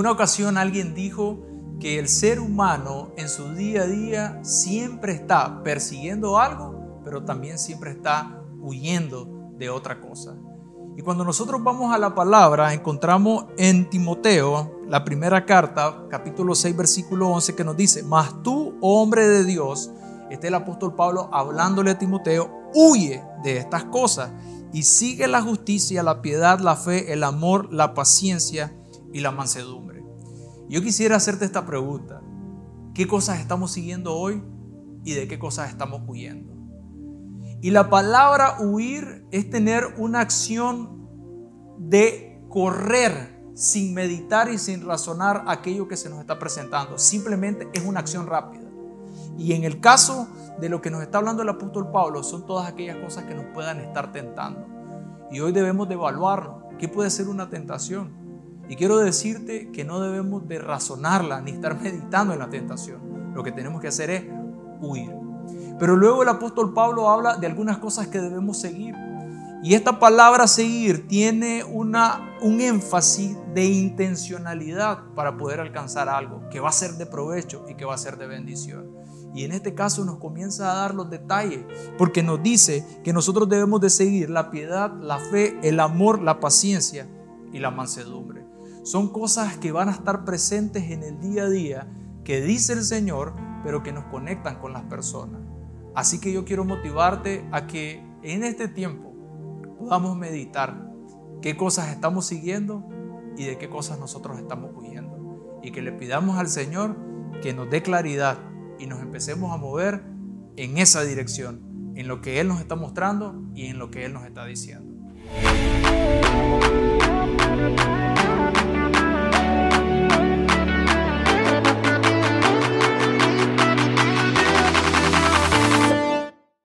una ocasión alguien dijo que el ser humano en su día a día siempre está persiguiendo algo, pero también siempre está huyendo de otra cosa. Y cuando nosotros vamos a la palabra, encontramos en Timoteo, la primera carta, capítulo 6, versículo 11, que nos dice, mas tú, hombre de Dios, este el apóstol Pablo hablándole a Timoteo, huye de estas cosas y sigue la justicia, la piedad, la fe, el amor, la paciencia y la mansedumbre. Yo quisiera hacerte esta pregunta. ¿Qué cosas estamos siguiendo hoy y de qué cosas estamos huyendo? Y la palabra huir es tener una acción de correr sin meditar y sin razonar aquello que se nos está presentando. Simplemente es una acción rápida. Y en el caso de lo que nos está hablando el apóstol Pablo, son todas aquellas cosas que nos puedan estar tentando. Y hoy debemos de evaluarnos qué puede ser una tentación. Y quiero decirte que no debemos de razonarla ni estar meditando en la tentación. Lo que tenemos que hacer es huir. Pero luego el apóstol Pablo habla de algunas cosas que debemos seguir. Y esta palabra seguir tiene una, un énfasis de intencionalidad para poder alcanzar algo que va a ser de provecho y que va a ser de bendición. Y en este caso nos comienza a dar los detalles, porque nos dice que nosotros debemos de seguir la piedad, la fe, el amor, la paciencia y la mansedumbre. Son cosas que van a estar presentes en el día a día, que dice el Señor, pero que nos conectan con las personas. Así que yo quiero motivarte a que en este tiempo podamos meditar qué cosas estamos siguiendo y de qué cosas nosotros estamos huyendo. Y que le pidamos al Señor que nos dé claridad y nos empecemos a mover en esa dirección, en lo que Él nos está mostrando y en lo que Él nos está diciendo.